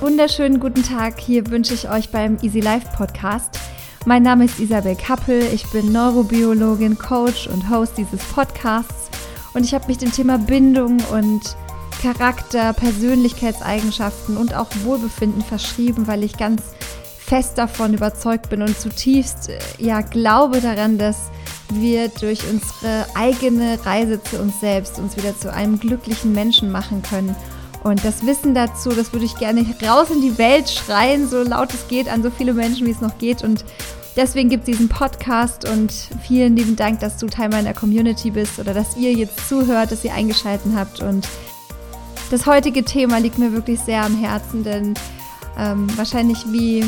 wunderschönen guten Tag. Hier wünsche ich euch beim Easy Life Podcast. Mein Name ist Isabel Kappel. Ich bin Neurobiologin, Coach und Host dieses Podcasts. Und ich habe mich dem Thema Bindung und Charakter, Persönlichkeitseigenschaften und auch Wohlbefinden verschrieben, weil ich ganz fest davon überzeugt bin und zutiefst äh, ja glaube daran, dass wir durch unsere eigene Reise zu uns selbst uns wieder zu einem glücklichen Menschen machen können. Und das Wissen dazu, das würde ich gerne raus in die Welt schreien, so laut es geht, an so viele Menschen, wie es noch geht. Und deswegen gibt es diesen Podcast und vielen lieben Dank, dass du Teil meiner Community bist oder dass ihr jetzt zuhört, dass ihr eingeschaltet habt. Und das heutige Thema liegt mir wirklich sehr am Herzen, denn ähm, wahrscheinlich wie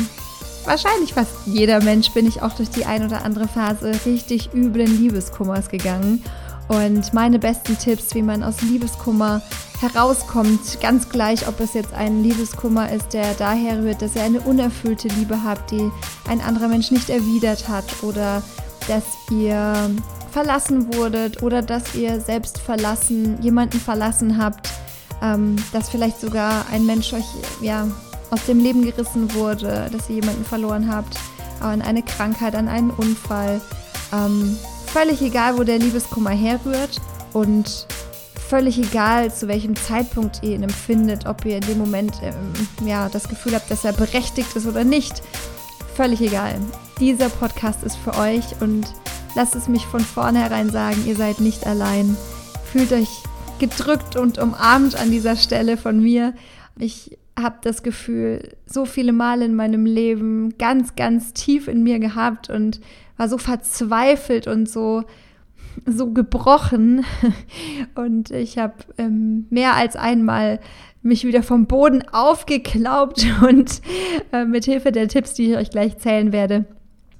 wahrscheinlich fast jeder Mensch bin ich auch durch die ein oder andere Phase richtig üblen Liebeskummers gegangen. Und meine besten Tipps, wie man aus Liebeskummer herauskommt, ganz gleich, ob es jetzt ein Liebeskummer ist, der daher rührt, dass ihr eine unerfüllte Liebe habt, die ein anderer Mensch nicht erwidert hat oder dass ihr verlassen wurdet oder dass ihr selbst verlassen, jemanden verlassen habt, ähm, dass vielleicht sogar ein Mensch euch ja aus dem Leben gerissen wurde, dass ihr jemanden verloren habt, an eine Krankheit, an einen Unfall. Ähm, völlig egal, wo der Liebeskummer herrührt und völlig egal, zu welchem Zeitpunkt ihr ihn empfindet, ob ihr in dem Moment ähm, ja, das Gefühl habt, dass er berechtigt ist oder nicht. Völlig egal. Dieser Podcast ist für euch und lasst es mich von vornherein sagen, ihr seid nicht allein. Fühlt euch gedrückt und umarmt an dieser Stelle von mir. Ich habe das Gefühl, so viele Male in meinem Leben ganz, ganz tief in mir gehabt und war so verzweifelt und so, so gebrochen. Und ich habe ähm, mehr als einmal mich wieder vom Boden aufgeklaubt und äh, mit Hilfe der Tipps, die ich euch gleich zählen werde,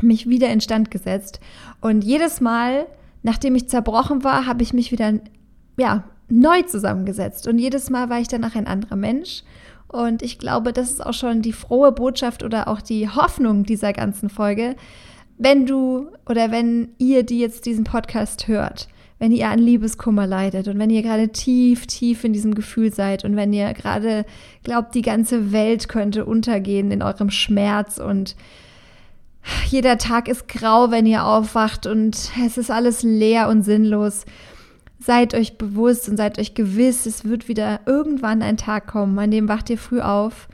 mich wieder instand gesetzt. Und jedes Mal, nachdem ich zerbrochen war, habe ich mich wieder ja, neu zusammengesetzt. Und jedes Mal war ich danach ein anderer Mensch und ich glaube, das ist auch schon die frohe Botschaft oder auch die Hoffnung dieser ganzen Folge. Wenn du oder wenn ihr, die jetzt diesen Podcast hört, wenn ihr an Liebeskummer leidet und wenn ihr gerade tief, tief in diesem Gefühl seid und wenn ihr gerade glaubt, die ganze Welt könnte untergehen in eurem Schmerz und jeder Tag ist grau, wenn ihr aufwacht und es ist alles leer und sinnlos seid euch bewusst und seid euch gewiss, es wird wieder irgendwann ein Tag kommen, an dem wacht ihr früh auf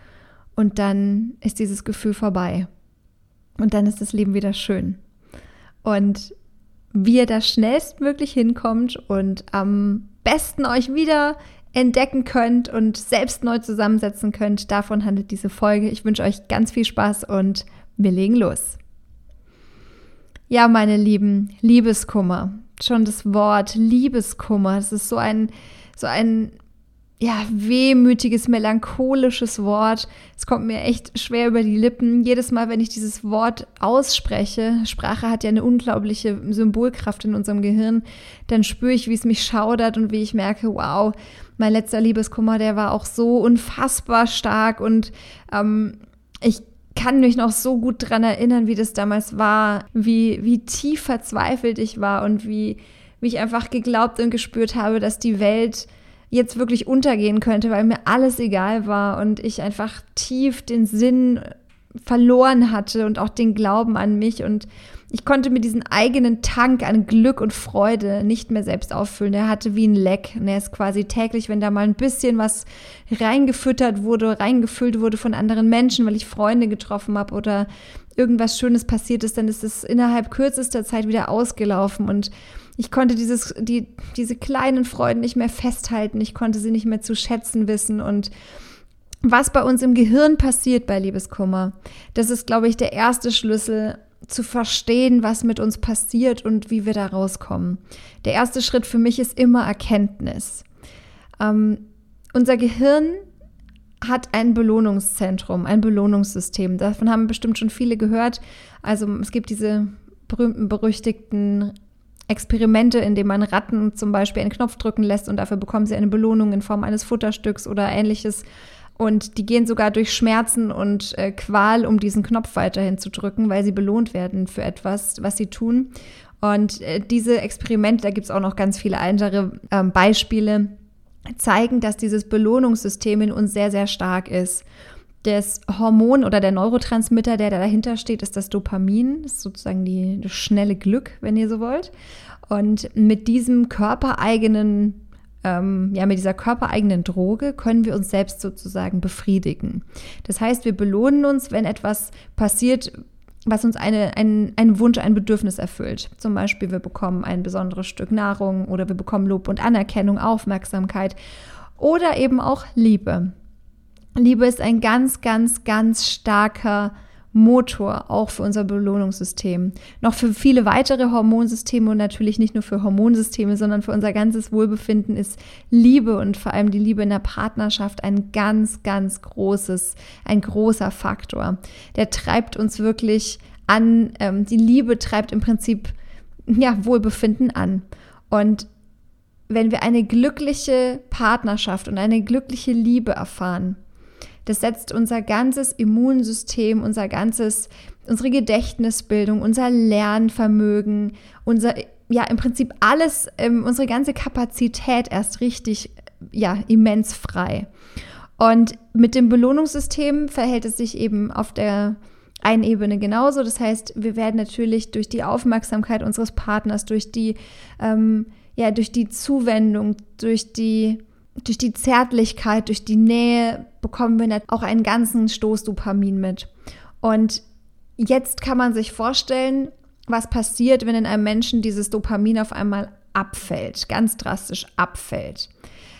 und dann ist dieses Gefühl vorbei. Und dann ist das Leben wieder schön. Und wie ihr da schnellstmöglich hinkommt und am besten euch wieder entdecken könnt und selbst neu zusammensetzen könnt, davon handelt diese Folge. Ich wünsche euch ganz viel Spaß und wir legen los. Ja, meine Lieben, Liebeskummer schon das Wort Liebeskummer. Das ist so ein, so ein, ja, wehmütiges, melancholisches Wort. Es kommt mir echt schwer über die Lippen. Jedes Mal, wenn ich dieses Wort ausspreche, Sprache hat ja eine unglaubliche Symbolkraft in unserem Gehirn, dann spüre ich, wie es mich schaudert und wie ich merke, wow, mein letzter Liebeskummer, der war auch so unfassbar stark und ähm, ich kann mich noch so gut daran erinnern, wie das damals war, wie, wie tief verzweifelt ich war und wie, wie ich einfach geglaubt und gespürt habe, dass die Welt jetzt wirklich untergehen könnte, weil mir alles egal war und ich einfach tief den Sinn verloren hatte und auch den Glauben an mich und ich konnte mir diesen eigenen Tank an Glück und Freude nicht mehr selbst auffüllen. Er hatte wie ein Leck. Und er ist quasi täglich, wenn da mal ein bisschen was reingefüttert wurde, reingefüllt wurde von anderen Menschen, weil ich Freunde getroffen habe oder irgendwas Schönes passiert ist, dann ist es innerhalb kürzester Zeit wieder ausgelaufen und ich konnte dieses, die, diese kleinen Freuden nicht mehr festhalten. Ich konnte sie nicht mehr zu schätzen wissen und was bei uns im Gehirn passiert bei Liebeskummer, das ist, glaube ich, der erste Schlüssel zu verstehen, was mit uns passiert und wie wir da rauskommen. Der erste Schritt für mich ist immer Erkenntnis. Ähm, unser Gehirn hat ein Belohnungszentrum, ein Belohnungssystem. Davon haben bestimmt schon viele gehört. Also es gibt diese berühmten, berüchtigten Experimente, in denen man Ratten zum Beispiel einen Knopf drücken lässt und dafür bekommen sie eine Belohnung in Form eines Futterstücks oder ähnliches. Und die gehen sogar durch Schmerzen und äh, Qual, um diesen Knopf weiterhin zu drücken, weil sie belohnt werden für etwas, was sie tun. Und äh, diese Experimente, da gibt es auch noch ganz viele andere äh, Beispiele, zeigen, dass dieses Belohnungssystem in uns sehr, sehr stark ist. das Hormon oder der Neurotransmitter, der dahinter steht, ist das Dopamin. Das ist sozusagen die, das schnelle Glück, wenn ihr so wollt. Und mit diesem körpereigenen ähm, ja, mit dieser körpereigenen Droge können wir uns selbst sozusagen befriedigen. Das heißt, wir belohnen uns, wenn etwas passiert, was uns eine, ein, einen Wunsch, ein Bedürfnis erfüllt. Zum Beispiel, wir bekommen ein besonderes Stück Nahrung oder wir bekommen Lob und Anerkennung, Aufmerksamkeit oder eben auch Liebe. Liebe ist ein ganz, ganz, ganz starker Motor auch für unser Belohnungssystem. Noch für viele weitere Hormonsysteme und natürlich nicht nur für Hormonsysteme, sondern für unser ganzes Wohlbefinden ist Liebe und vor allem die Liebe in der Partnerschaft ein ganz, ganz großes, ein großer Faktor. Der treibt uns wirklich an, ähm, die Liebe treibt im Prinzip ja, Wohlbefinden an. Und wenn wir eine glückliche Partnerschaft und eine glückliche Liebe erfahren, das setzt unser ganzes Immunsystem, unser ganzes, unsere Gedächtnisbildung, unser Lernvermögen, unser, ja, im Prinzip alles, ähm, unsere ganze Kapazität erst richtig, ja, immens frei. Und mit dem Belohnungssystem verhält es sich eben auf der einen Ebene genauso. Das heißt, wir werden natürlich durch die Aufmerksamkeit unseres Partners, durch die, ähm, ja, durch die Zuwendung, durch die durch die Zärtlichkeit, durch die Nähe bekommen wir auch einen ganzen Stoß Dopamin mit. Und jetzt kann man sich vorstellen, was passiert, wenn in einem Menschen dieses Dopamin auf einmal abfällt, ganz drastisch abfällt.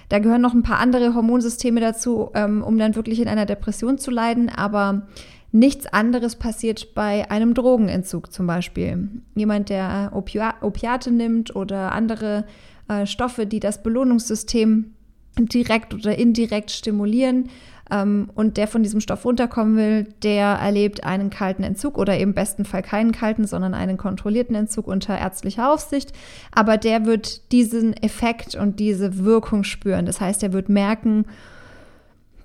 Da gehören noch ein paar andere Hormonsysteme dazu, ähm, um dann wirklich in einer Depression zu leiden, aber nichts anderes passiert bei einem Drogenentzug zum Beispiel. Jemand, der Opiate nimmt oder andere äh, Stoffe, die das Belohnungssystem direkt oder indirekt stimulieren ähm, und der von diesem Stoff runterkommen will, der erlebt einen kalten Entzug oder im besten Fall keinen kalten, sondern einen kontrollierten Entzug unter ärztlicher Aufsicht. Aber der wird diesen Effekt und diese Wirkung spüren. Das heißt, er wird merken,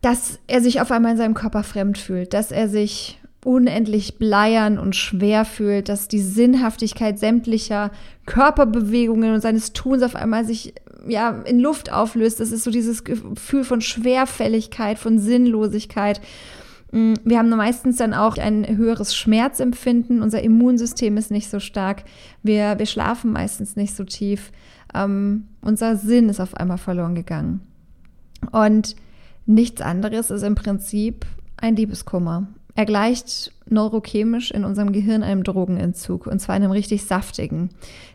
dass er sich auf einmal in seinem Körper fremd fühlt, dass er sich unendlich bleiern und schwer fühlt, dass die Sinnhaftigkeit sämtlicher Körperbewegungen und seines Tuns auf einmal sich ja, in Luft auflöst. Das ist so dieses Gefühl von Schwerfälligkeit, von Sinnlosigkeit. Mm, wir haben meistens dann auch ein höheres Schmerzempfinden. Unser Immunsystem ist nicht so stark. Wir, wir schlafen meistens nicht so tief. Ähm, unser Sinn ist auf einmal verloren gegangen. Und nichts anderes ist im Prinzip ein Liebeskummer. Er gleicht neurochemisch in unserem Gehirn einem Drogenentzug und zwar einem richtig saftigen.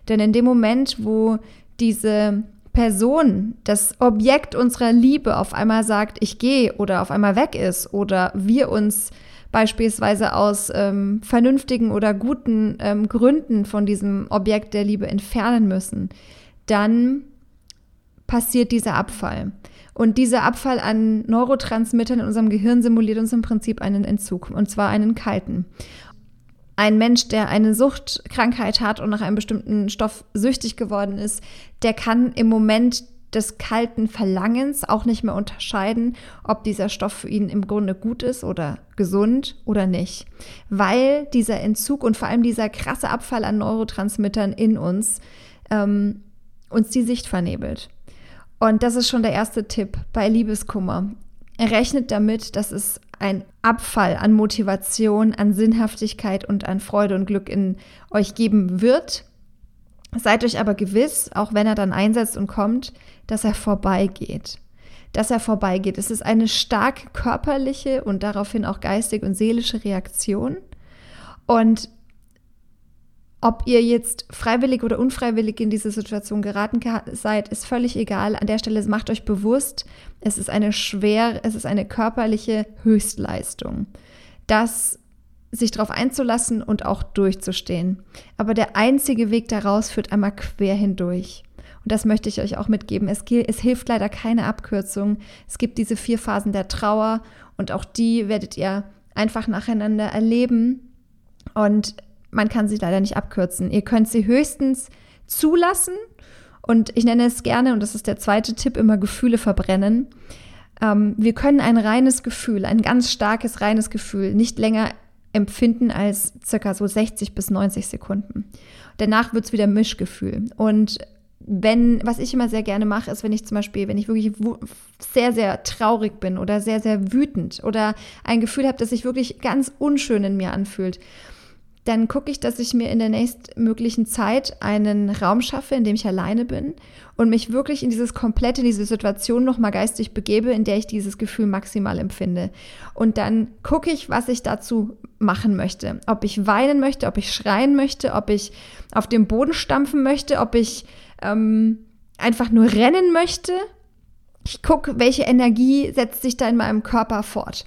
Denn in dem Moment, wo diese Person, das Objekt unserer Liebe auf einmal sagt, ich gehe oder auf einmal weg ist oder wir uns beispielsweise aus ähm, vernünftigen oder guten ähm, Gründen von diesem Objekt der Liebe entfernen müssen, dann passiert dieser Abfall. Und dieser Abfall an Neurotransmittern in unserem Gehirn simuliert uns im Prinzip einen Entzug, und zwar einen kalten ein Mensch, der eine Suchtkrankheit hat und nach einem bestimmten Stoff süchtig geworden ist, der kann im Moment des kalten Verlangens auch nicht mehr unterscheiden, ob dieser Stoff für ihn im Grunde gut ist oder gesund oder nicht. Weil dieser Entzug und vor allem dieser krasse Abfall an Neurotransmittern in uns ähm, uns die Sicht vernebelt. Und das ist schon der erste Tipp bei Liebeskummer. Er rechnet damit, dass es ein Abfall an Motivation, an Sinnhaftigkeit und an Freude und Glück in euch geben wird. Seid euch aber gewiss, auch wenn er dann einsetzt und kommt, dass er vorbeigeht. Dass er vorbeigeht. Es ist eine stark körperliche und daraufhin auch geistige und seelische Reaktion. Und ob ihr jetzt freiwillig oder unfreiwillig in diese Situation geraten seid, ist völlig egal. An der Stelle macht euch bewusst, es ist eine schwer, es ist eine körperliche Höchstleistung. Das sich darauf einzulassen und auch durchzustehen. Aber der einzige Weg daraus führt einmal quer hindurch. Und das möchte ich euch auch mitgeben. Es, es hilft leider keine Abkürzung. Es gibt diese vier Phasen der Trauer und auch die werdet ihr einfach nacheinander erleben. Und man kann sie leider nicht abkürzen. Ihr könnt sie höchstens zulassen und ich nenne es gerne, und das ist der zweite Tipp, immer Gefühle verbrennen. Ähm, wir können ein reines Gefühl, ein ganz starkes reines Gefühl nicht länger empfinden als circa so 60 bis 90 Sekunden. Danach wird es wieder Mischgefühl. Und wenn, was ich immer sehr gerne mache, ist, wenn ich zum Beispiel, wenn ich wirklich sehr, sehr traurig bin oder sehr, sehr wütend oder ein Gefühl habe, das sich wirklich ganz unschön in mir anfühlt, dann gucke ich, dass ich mir in der nächstmöglichen Zeit einen Raum schaffe, in dem ich alleine bin und mich wirklich in dieses komplette, in diese Situation nochmal geistig begebe, in der ich dieses Gefühl maximal empfinde. Und dann gucke ich, was ich dazu machen möchte. Ob ich weinen möchte, ob ich schreien möchte, ob ich auf dem Boden stampfen möchte, ob ich ähm, einfach nur rennen möchte. Ich gucke, welche Energie setzt sich da in meinem Körper fort.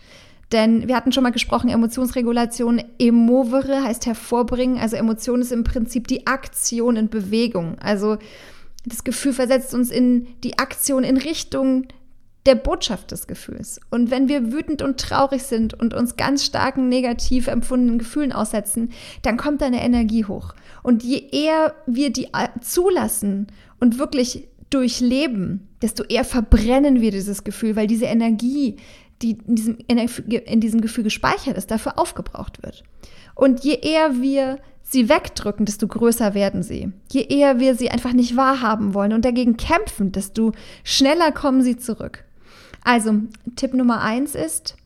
Denn wir hatten schon mal gesprochen, Emotionsregulation, emovere heißt hervorbringen. Also Emotion ist im Prinzip die Aktion in Bewegung. Also das Gefühl versetzt uns in die Aktion in Richtung der Botschaft des Gefühls. Und wenn wir wütend und traurig sind und uns ganz starken negativ empfundenen Gefühlen aussetzen, dann kommt eine Energie hoch. Und je eher wir die zulassen und wirklich durchleben, desto eher verbrennen wir dieses Gefühl, weil diese Energie, die in diesem, in diesem Gefühl gespeichert ist, dafür aufgebraucht wird. Und je eher wir sie wegdrücken, desto größer werden sie. Je eher wir sie einfach nicht wahrhaben wollen und dagegen kämpfen, desto schneller kommen sie zurück. Also, Tipp Nummer eins ist,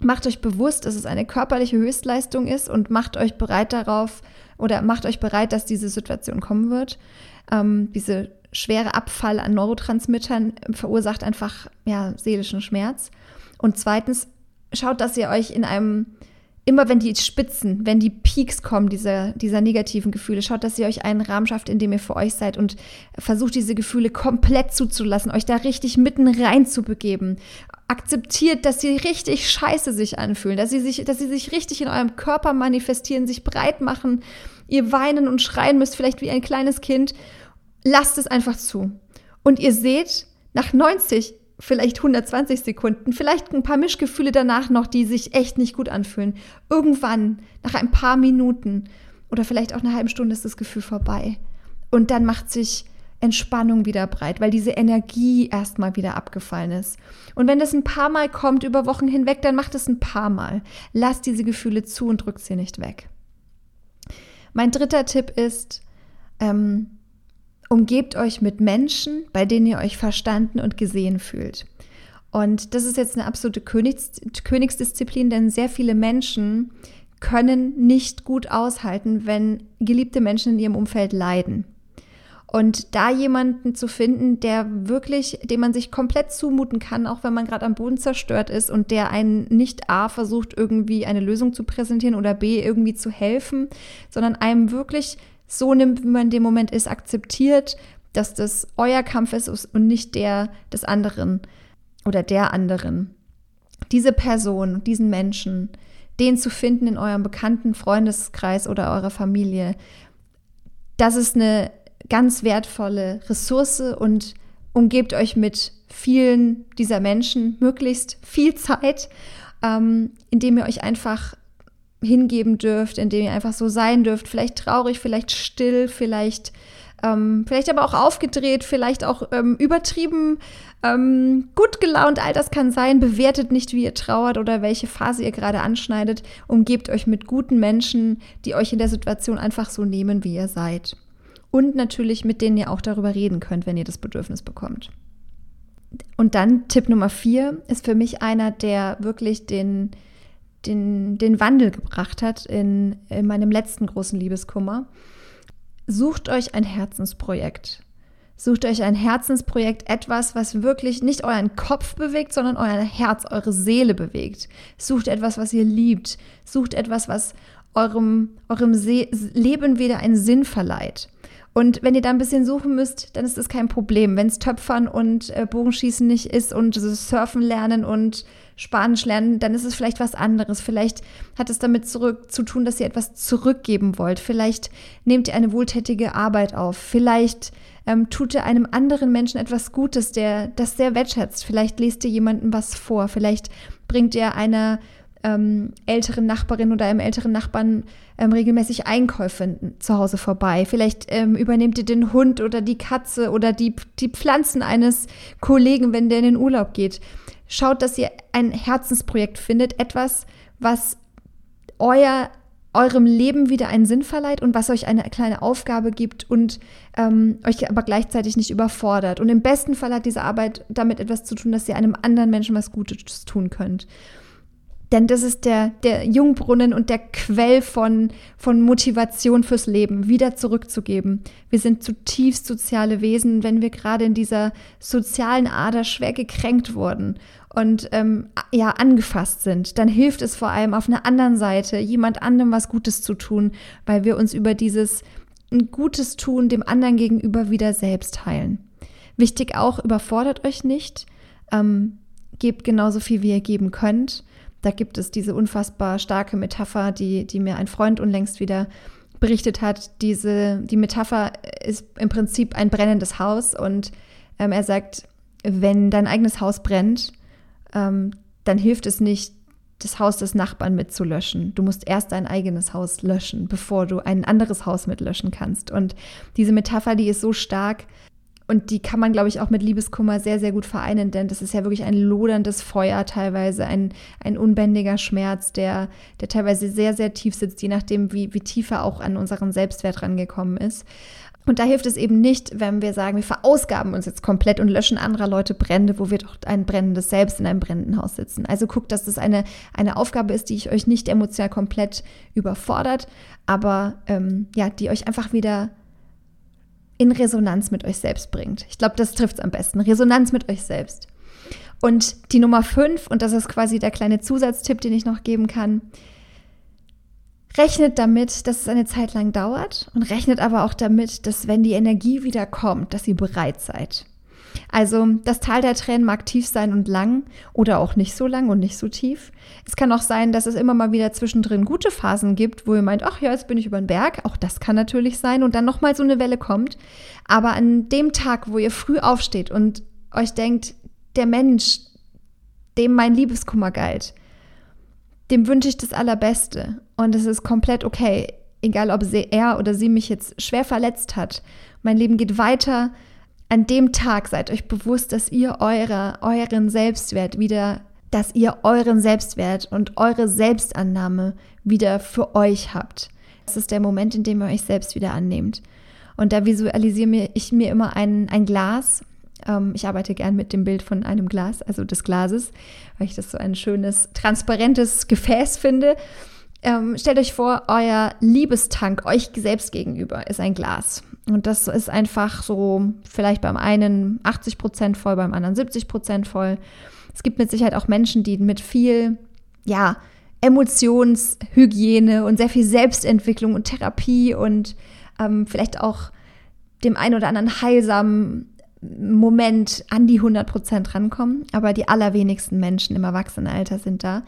macht euch bewusst, dass es eine körperliche Höchstleistung ist und macht euch bereit darauf oder macht euch bereit, dass diese Situation kommen wird. Ähm, diese schwere Abfall an Neurotransmittern verursacht einfach ja, seelischen Schmerz. Und zweitens, schaut, dass ihr euch in einem, immer wenn die Spitzen, wenn die Peaks kommen, dieser, dieser negativen Gefühle, schaut, dass ihr euch einen Rahmen schafft, in dem ihr für euch seid und versucht, diese Gefühle komplett zuzulassen, euch da richtig mitten rein zu begeben. Akzeptiert, dass sie richtig scheiße sich anfühlen, dass sie sich, dass sie sich richtig in eurem Körper manifestieren, sich breit machen, ihr weinen und schreien müsst, vielleicht wie ein kleines Kind. Lasst es einfach zu. Und ihr seht, nach 90, vielleicht 120 Sekunden, vielleicht ein paar Mischgefühle danach noch, die sich echt nicht gut anfühlen. Irgendwann, nach ein paar Minuten oder vielleicht auch eine halbe Stunde ist das Gefühl vorbei. Und dann macht sich Entspannung wieder breit, weil diese Energie erstmal wieder abgefallen ist. Und wenn das ein paar Mal kommt über Wochen hinweg, dann macht es ein paar Mal. Lasst diese Gefühle zu und drückt sie nicht weg. Mein dritter Tipp ist, ähm, umgebt euch mit Menschen, bei denen ihr euch verstanden und gesehen fühlt. Und das ist jetzt eine absolute Königs Königsdisziplin, denn sehr viele Menschen können nicht gut aushalten, wenn geliebte Menschen in ihrem Umfeld leiden. Und da jemanden zu finden, der wirklich, dem man sich komplett zumuten kann, auch wenn man gerade am Boden zerstört ist und der einen nicht A versucht, irgendwie eine Lösung zu präsentieren oder B irgendwie zu helfen, sondern einem wirklich so nimmt, wie man in dem Moment ist, akzeptiert, dass das euer Kampf ist und nicht der des anderen oder der anderen. Diese Person, diesen Menschen, den zu finden in eurem bekannten Freundeskreis oder eurer Familie, das ist eine ganz wertvolle Ressource und umgebt euch mit vielen dieser Menschen möglichst viel Zeit, ähm, indem ihr euch einfach hingeben dürft, in dem ihr einfach so sein dürft. Vielleicht traurig, vielleicht still, vielleicht, ähm, vielleicht aber auch aufgedreht, vielleicht auch ähm, übertrieben, ähm, gut gelaunt. All das kann sein. Bewertet nicht, wie ihr trauert oder welche Phase ihr gerade anschneidet. Umgebt euch mit guten Menschen, die euch in der Situation einfach so nehmen, wie ihr seid. Und natürlich mit denen ihr auch darüber reden könnt, wenn ihr das Bedürfnis bekommt. Und dann Tipp Nummer vier ist für mich einer, der wirklich den, den, den Wandel gebracht hat in, in meinem letzten großen Liebeskummer. Sucht euch ein Herzensprojekt. Sucht euch ein Herzensprojekt, etwas, was wirklich nicht euren Kopf bewegt, sondern euer Herz, eure Seele bewegt. Sucht etwas, was ihr liebt. Sucht etwas, was eurem, eurem Se Leben wieder einen Sinn verleiht. Und wenn ihr da ein bisschen suchen müsst, dann ist das kein Problem. Wenn es Töpfern und äh, Bogenschießen nicht ist und Surfen lernen und Spanisch lernen, dann ist es vielleicht was anderes. Vielleicht hat es damit zurück, zu tun, dass ihr etwas zurückgeben wollt. Vielleicht nehmt ihr eine wohltätige Arbeit auf. Vielleicht ähm, tut ihr einem anderen Menschen etwas Gutes, der das sehr wertschätzt. Vielleicht lest ihr jemandem was vor. Vielleicht bringt ihr einer ähm, älteren Nachbarin oder einem älteren Nachbarn ähm, regelmäßig Einkäufe zu Hause vorbei. Vielleicht ähm, übernehmt ihr den Hund oder die Katze oder die, die Pflanzen eines Kollegen, wenn der in den Urlaub geht. Schaut, dass ihr ein Herzensprojekt findet, etwas, was euer eurem Leben wieder einen Sinn verleiht und was euch eine kleine Aufgabe gibt und ähm, euch aber gleichzeitig nicht überfordert. Und im besten Fall hat diese Arbeit damit etwas zu tun, dass ihr einem anderen Menschen was Gutes tun könnt. Denn das ist der, der Jungbrunnen und der Quell von, von Motivation fürs Leben, wieder zurückzugeben. Wir sind zutiefst soziale Wesen, wenn wir gerade in dieser sozialen Ader schwer gekränkt wurden und ähm, ja angefasst sind, dann hilft es vor allem auf einer anderen Seite, jemand anderem was Gutes zu tun, weil wir uns über dieses ein Gutes tun dem anderen gegenüber wieder selbst heilen. Wichtig auch, überfordert euch nicht, ähm, gebt genauso viel, wie ihr geben könnt. Da gibt es diese unfassbar starke Metapher, die, die mir ein Freund unlängst wieder berichtet hat. Diese, die Metapher ist im Prinzip ein brennendes Haus und ähm, er sagt, wenn dein eigenes Haus brennt, ähm, dann hilft es nicht, das Haus des Nachbarn mitzulöschen. Du musst erst dein eigenes Haus löschen, bevor du ein anderes Haus mitlöschen kannst. Und diese Metapher, die ist so stark, und die kann man, glaube ich, auch mit Liebeskummer sehr, sehr gut vereinen, denn das ist ja wirklich ein loderndes Feuer teilweise, ein, ein unbändiger Schmerz, der, der teilweise sehr, sehr tief sitzt, je nachdem, wie, wie tief er auch an unseren Selbstwert rangekommen ist. Und da hilft es eben nicht, wenn wir sagen, wir verausgaben uns jetzt komplett und löschen anderer Leute Brände, wo wir doch ein brennendes Selbst in einem brennenden Haus sitzen. Also guckt, dass das eine, eine Aufgabe ist, die ich euch nicht emotional komplett überfordert, aber ähm, ja, die euch einfach wieder in Resonanz mit euch selbst bringt. Ich glaube, das trifft es am besten. Resonanz mit euch selbst. Und die Nummer fünf, und das ist quasi der kleine Zusatztipp, den ich noch geben kann, rechnet damit, dass es eine Zeit lang dauert und rechnet aber auch damit, dass wenn die Energie wieder kommt, dass ihr bereit seid. Also das Tal der Tränen mag tief sein und lang oder auch nicht so lang und nicht so tief. Es kann auch sein, dass es immer mal wieder zwischendrin gute Phasen gibt, wo ihr meint, ach ja, jetzt bin ich über den Berg. Auch das kann natürlich sein und dann nochmal so eine Welle kommt. Aber an dem Tag, wo ihr früh aufsteht und euch denkt, der Mensch, dem mein Liebeskummer galt, dem wünsche ich das Allerbeste. Und es ist komplett okay, egal ob sie, er oder sie mich jetzt schwer verletzt hat. Mein Leben geht weiter an dem Tag seid euch bewusst, dass ihr eure, euren Selbstwert wieder, dass ihr euren Selbstwert und eure Selbstannahme wieder für euch habt. Das ist der Moment, in dem ihr euch selbst wieder annehmt. Und da visualisiere ich mir immer ein, ein Glas. Ähm, ich arbeite gern mit dem Bild von einem Glas, also des Glases, weil ich das so ein schönes, transparentes Gefäß finde. Ähm, stellt euch vor, euer Liebestank euch selbst gegenüber ist ein Glas. Und das ist einfach so vielleicht beim einen 80 Prozent voll, beim anderen 70 Prozent voll. Es gibt mit Sicherheit auch Menschen, die mit viel, ja, Emotionshygiene und sehr viel Selbstentwicklung und Therapie und ähm, vielleicht auch dem einen oder anderen heilsamen Moment an die 100 Prozent rankommen. Aber die allerwenigsten Menschen im Erwachsenenalter sind da.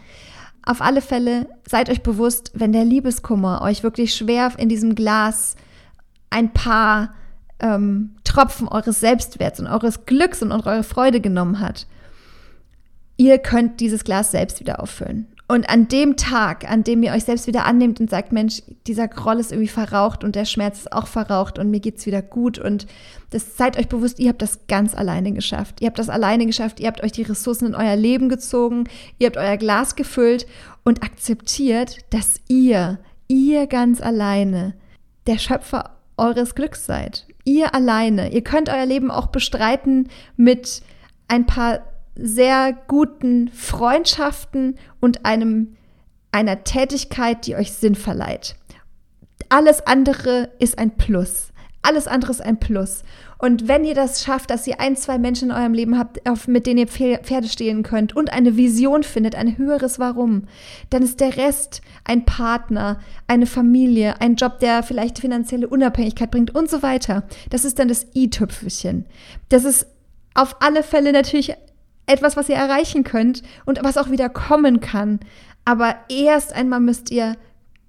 Auf alle Fälle seid euch bewusst, wenn der Liebeskummer euch wirklich schwer in diesem Glas ein paar ähm, Tropfen eures Selbstwerts und eures Glücks und eure Freude genommen hat, ihr könnt dieses Glas selbst wieder auffüllen. Und an dem Tag, an dem ihr euch selbst wieder annehmt und sagt, Mensch, dieser Groll ist irgendwie verraucht und der Schmerz ist auch verraucht und mir geht's wieder gut und das seid euch bewusst, ihr habt das ganz alleine geschafft. Ihr habt das alleine geschafft, ihr habt euch die Ressourcen in euer Leben gezogen, ihr habt euer Glas gefüllt und akzeptiert, dass ihr, ihr ganz alleine der Schöpfer eures Glücks seid. Ihr alleine. Ihr könnt euer Leben auch bestreiten mit ein paar sehr guten Freundschaften und einem, einer Tätigkeit, die euch Sinn verleiht. Alles andere ist ein Plus. Alles andere ist ein Plus. Und wenn ihr das schafft, dass ihr ein, zwei Menschen in eurem Leben habt, mit denen ihr Pferde stehlen könnt und eine Vision findet, ein höheres Warum, dann ist der Rest ein Partner, eine Familie, ein Job, der vielleicht finanzielle Unabhängigkeit bringt und so weiter. Das ist dann das i-Tüpfelchen. Das ist auf alle Fälle natürlich etwas, was ihr erreichen könnt und was auch wieder kommen kann. Aber erst einmal müsst ihr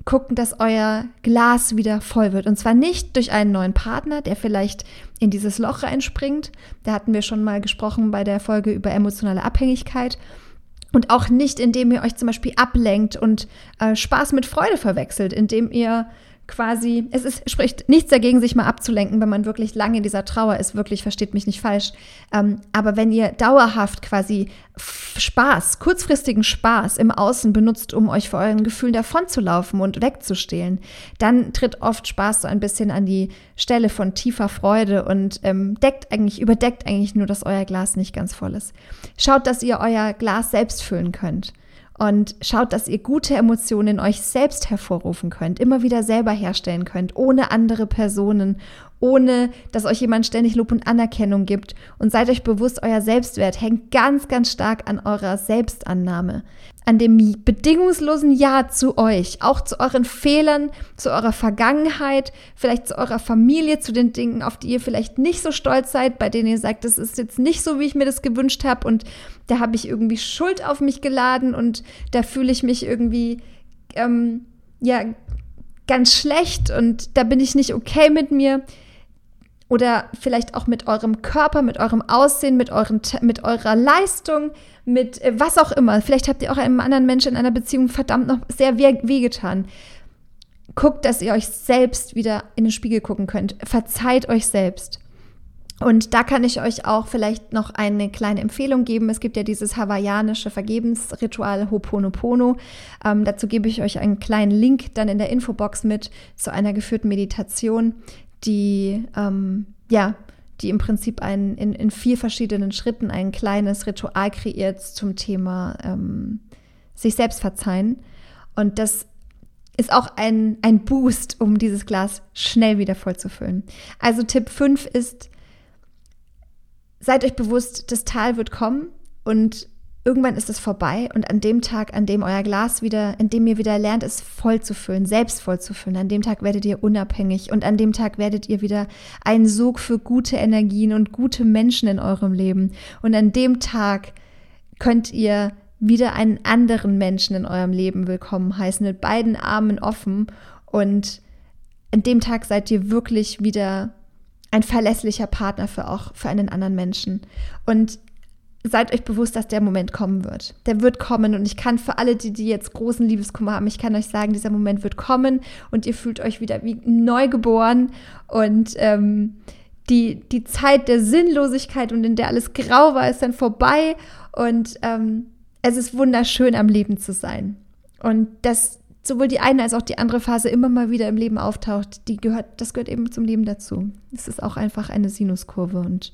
gucken, dass euer Glas wieder voll wird. Und zwar nicht durch einen neuen Partner, der vielleicht in dieses Loch reinspringt. Da hatten wir schon mal gesprochen bei der Folge über emotionale Abhängigkeit. Und auch nicht, indem ihr euch zum Beispiel ablenkt und äh, Spaß mit Freude verwechselt, indem ihr quasi, es ist, spricht nichts dagegen, sich mal abzulenken, wenn man wirklich lange in dieser Trauer ist, wirklich, versteht mich nicht falsch. Ähm, aber wenn ihr dauerhaft quasi Spaß, kurzfristigen Spaß im Außen benutzt, um euch vor euren Gefühlen davonzulaufen und wegzustehlen, dann tritt oft Spaß so ein bisschen an die Stelle von tiefer Freude und ähm, deckt eigentlich, überdeckt eigentlich nur, dass euer Glas nicht ganz voll ist. Schaut, dass ihr euer Glas selbst füllen könnt und schaut, dass ihr gute Emotionen in euch selbst hervorrufen könnt, immer wieder selber herstellen könnt, ohne andere Personen, ohne dass euch jemand ständig Lob und Anerkennung gibt. Und seid euch bewusst, euer Selbstwert hängt ganz, ganz stark an eurer Selbstannahme, an dem bedingungslosen Ja zu euch, auch zu euren Fehlern, zu eurer Vergangenheit, vielleicht zu eurer Familie, zu den Dingen, auf die ihr vielleicht nicht so stolz seid, bei denen ihr sagt, das ist jetzt nicht so, wie ich mir das gewünscht habe und da habe ich irgendwie Schuld auf mich geladen und da fühle ich mich irgendwie, ähm, ja, ganz schlecht und da bin ich nicht okay mit mir oder vielleicht auch mit eurem Körper, mit eurem Aussehen, mit, euren, mit eurer Leistung, mit äh, was auch immer. Vielleicht habt ihr auch einem anderen Menschen in einer Beziehung verdammt noch sehr wehgetan. Guckt, dass ihr euch selbst wieder in den Spiegel gucken könnt. Verzeiht euch selbst. Und da kann ich euch auch vielleicht noch eine kleine Empfehlung geben. Es gibt ja dieses hawaiianische Vergebensritual Ho'oponopono. Ähm, dazu gebe ich euch einen kleinen Link dann in der Infobox mit zu einer geführten Meditation die ähm, ja, die im Prinzip ein, in, in vier verschiedenen Schritten ein kleines Ritual kreiert zum Thema ähm, sich selbst verzeihen. Und das ist auch ein, ein Boost, um dieses Glas schnell wieder vollzufüllen. Also Tipp 5 ist, seid euch bewusst, das Tal wird kommen und irgendwann ist es vorbei und an dem Tag, an dem euer Glas wieder, in dem ihr wieder lernt, es voll zu füllen, selbst voll zu füllen, an dem Tag werdet ihr unabhängig und an dem Tag werdet ihr wieder ein Sog für gute Energien und gute Menschen in eurem Leben. Und an dem Tag könnt ihr wieder einen anderen Menschen in eurem Leben willkommen heißen, mit beiden Armen offen und an dem Tag seid ihr wirklich wieder ein verlässlicher Partner für auch für einen anderen Menschen. Und seid euch bewusst, dass der Moment kommen wird. Der wird kommen und ich kann für alle, die, die jetzt großen Liebeskummer haben, ich kann euch sagen, dieser Moment wird kommen und ihr fühlt euch wieder wie neugeboren und ähm, die, die Zeit der Sinnlosigkeit und in der alles grau war, ist dann vorbei und ähm, es ist wunderschön, am Leben zu sein. Und dass sowohl die eine als auch die andere Phase immer mal wieder im Leben auftaucht, die gehört, das gehört eben zum Leben dazu. Es ist auch einfach eine Sinuskurve und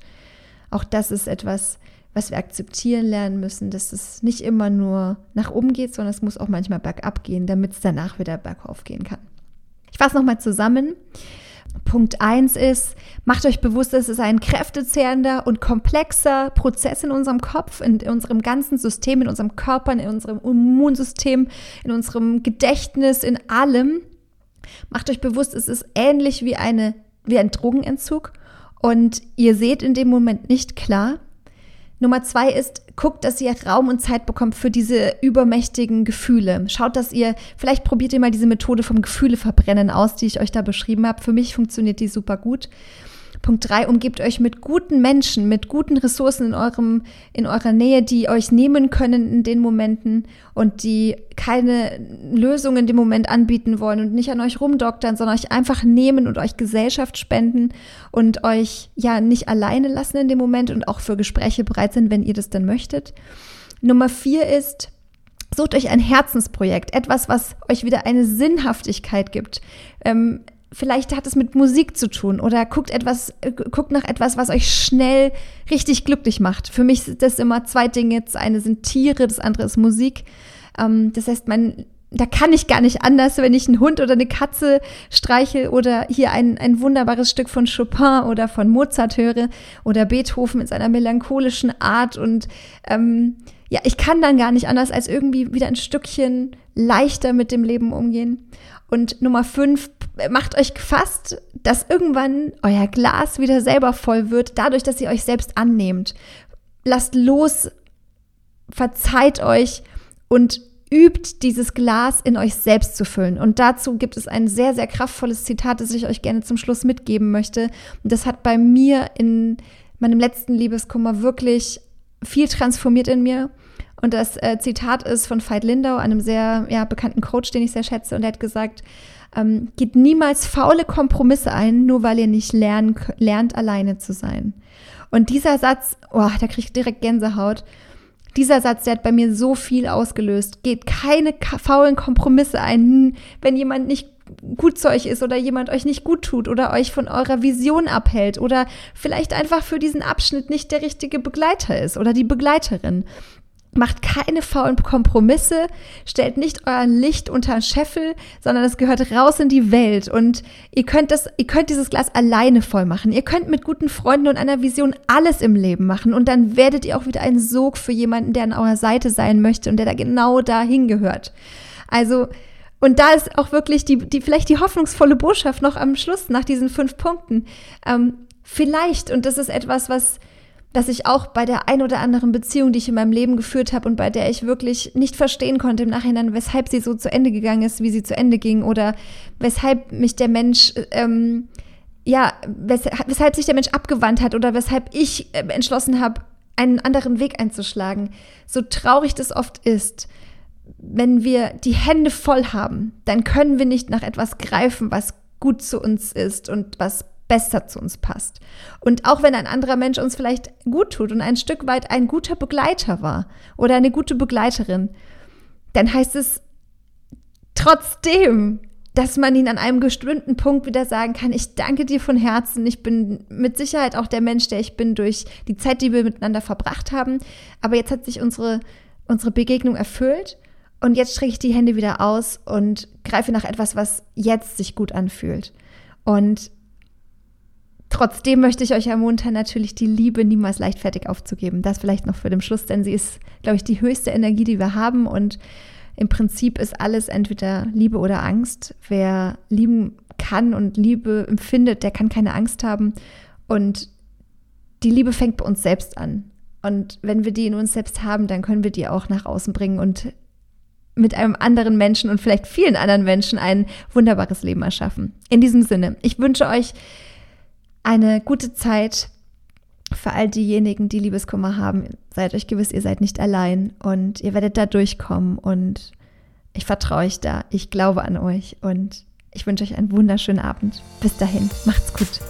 auch das ist etwas, was wir akzeptieren lernen müssen, dass es nicht immer nur nach oben geht, sondern es muss auch manchmal bergab gehen, damit es danach wieder bergauf gehen kann. Ich fasse nochmal zusammen. Punkt 1 ist, macht euch bewusst, es ist ein kräftezehrender und komplexer Prozess in unserem Kopf, in, unserem ganzen System, in unserem Körper, in unserem Immunsystem, in unserem Gedächtnis, in allem. Macht euch bewusst, es ist ähnlich wie, eine, wie ein Drogenentzug und ihr seht in dem Moment nicht klar, Nummer zwei ist, guckt, dass ihr Raum und Zeit bekommt für diese übermächtigen Gefühle. Schaut, dass ihr, vielleicht probiert ihr mal diese Methode vom Gefühle verbrennen aus, die ich euch da beschrieben habe. Für mich funktioniert die super gut. Punkt drei, umgebt euch mit guten Menschen, mit guten Ressourcen in eurem, in eurer Nähe, die euch nehmen können in den Momenten und die keine Lösung in dem Moment anbieten wollen und nicht an euch rumdoktern, sondern euch einfach nehmen und euch Gesellschaft spenden und euch ja nicht alleine lassen in dem Moment und auch für Gespräche bereit sind, wenn ihr das denn möchtet. Nummer vier ist, Sucht euch ein Herzensprojekt, etwas, was euch wieder eine Sinnhaftigkeit gibt. Ähm, vielleicht hat es mit Musik zu tun oder guckt etwas, äh, guckt nach etwas, was euch schnell richtig glücklich macht. Für mich sind das immer zwei Dinge. Das eine sind Tiere, das andere ist Musik. Ähm, das heißt, mein, da kann ich gar nicht anders, wenn ich einen Hund oder eine Katze streiche oder hier ein, ein wunderbares Stück von Chopin oder von Mozart höre oder Beethoven in seiner melancholischen Art und ähm, ja, ich kann dann gar nicht anders als irgendwie wieder ein Stückchen leichter mit dem Leben umgehen. Und Nummer fünf, macht euch gefasst, dass irgendwann euer Glas wieder selber voll wird, dadurch, dass ihr euch selbst annehmt. Lasst los, verzeiht euch und übt dieses Glas in euch selbst zu füllen. Und dazu gibt es ein sehr, sehr kraftvolles Zitat, das ich euch gerne zum Schluss mitgeben möchte. Und das hat bei mir in meinem letzten Liebeskummer wirklich viel transformiert in mir. Und das äh, Zitat ist von Veit Lindau, einem sehr ja, bekannten Coach, den ich sehr schätze. Und er hat gesagt, ähm, geht niemals faule Kompromisse ein, nur weil ihr nicht lernen, lernt, alleine zu sein. Und dieser Satz, oh, da kriege ich direkt Gänsehaut, dieser Satz, der hat bei mir so viel ausgelöst. Geht keine faulen Kompromisse ein, wenn jemand nicht gut zu euch ist oder jemand euch nicht gut tut oder euch von eurer Vision abhält oder vielleicht einfach für diesen Abschnitt nicht der richtige Begleiter ist oder die Begleiterin. Macht keine faulen Kompromisse, stellt nicht euer Licht unter den Scheffel, sondern es gehört raus in die Welt. Und ihr könnt das, ihr könnt dieses Glas alleine voll machen. Ihr könnt mit guten Freunden und einer Vision alles im Leben machen. Und dann werdet ihr auch wieder ein Sog für jemanden, der an eurer Seite sein möchte und der da genau dahin gehört. Also, und da ist auch wirklich die, die, vielleicht die hoffnungsvolle Botschaft noch am Schluss nach diesen fünf Punkten. Ähm, vielleicht, und das ist etwas, was, dass ich auch bei der ein oder anderen Beziehung, die ich in meinem Leben geführt habe und bei der ich wirklich nicht verstehen konnte im Nachhinein, weshalb sie so zu Ende gegangen ist, wie sie zu Ende ging oder weshalb mich der Mensch, ähm, ja, weshalb, weshalb sich der Mensch abgewandt hat oder weshalb ich äh, entschlossen habe, einen anderen Weg einzuschlagen. So traurig das oft ist, wenn wir die Hände voll haben, dann können wir nicht nach etwas greifen, was gut zu uns ist und was besser zu uns passt. Und auch wenn ein anderer Mensch uns vielleicht gut tut und ein Stück weit ein guter Begleiter war oder eine gute Begleiterin, dann heißt es trotzdem, dass man ihn an einem bestimmten Punkt wieder sagen kann, ich danke dir von Herzen, ich bin mit Sicherheit auch der Mensch, der ich bin durch die Zeit, die wir miteinander verbracht haben, aber jetzt hat sich unsere, unsere Begegnung erfüllt und jetzt strecke ich die Hände wieder aus und greife nach etwas, was jetzt sich gut anfühlt. Und Trotzdem möchte ich euch ermuntern, natürlich die Liebe niemals leichtfertig aufzugeben. Das vielleicht noch für den Schluss, denn sie ist, glaube ich, die höchste Energie, die wir haben. Und im Prinzip ist alles entweder Liebe oder Angst. Wer lieben kann und Liebe empfindet, der kann keine Angst haben. Und die Liebe fängt bei uns selbst an. Und wenn wir die in uns selbst haben, dann können wir die auch nach außen bringen und mit einem anderen Menschen und vielleicht vielen anderen Menschen ein wunderbares Leben erschaffen. In diesem Sinne, ich wünsche euch eine gute Zeit für all diejenigen, die Liebeskummer haben. Seid euch gewiss, ihr seid nicht allein und ihr werdet da durchkommen und ich vertraue euch da. Ich glaube an euch und ich wünsche euch einen wunderschönen Abend. Bis dahin, macht's gut.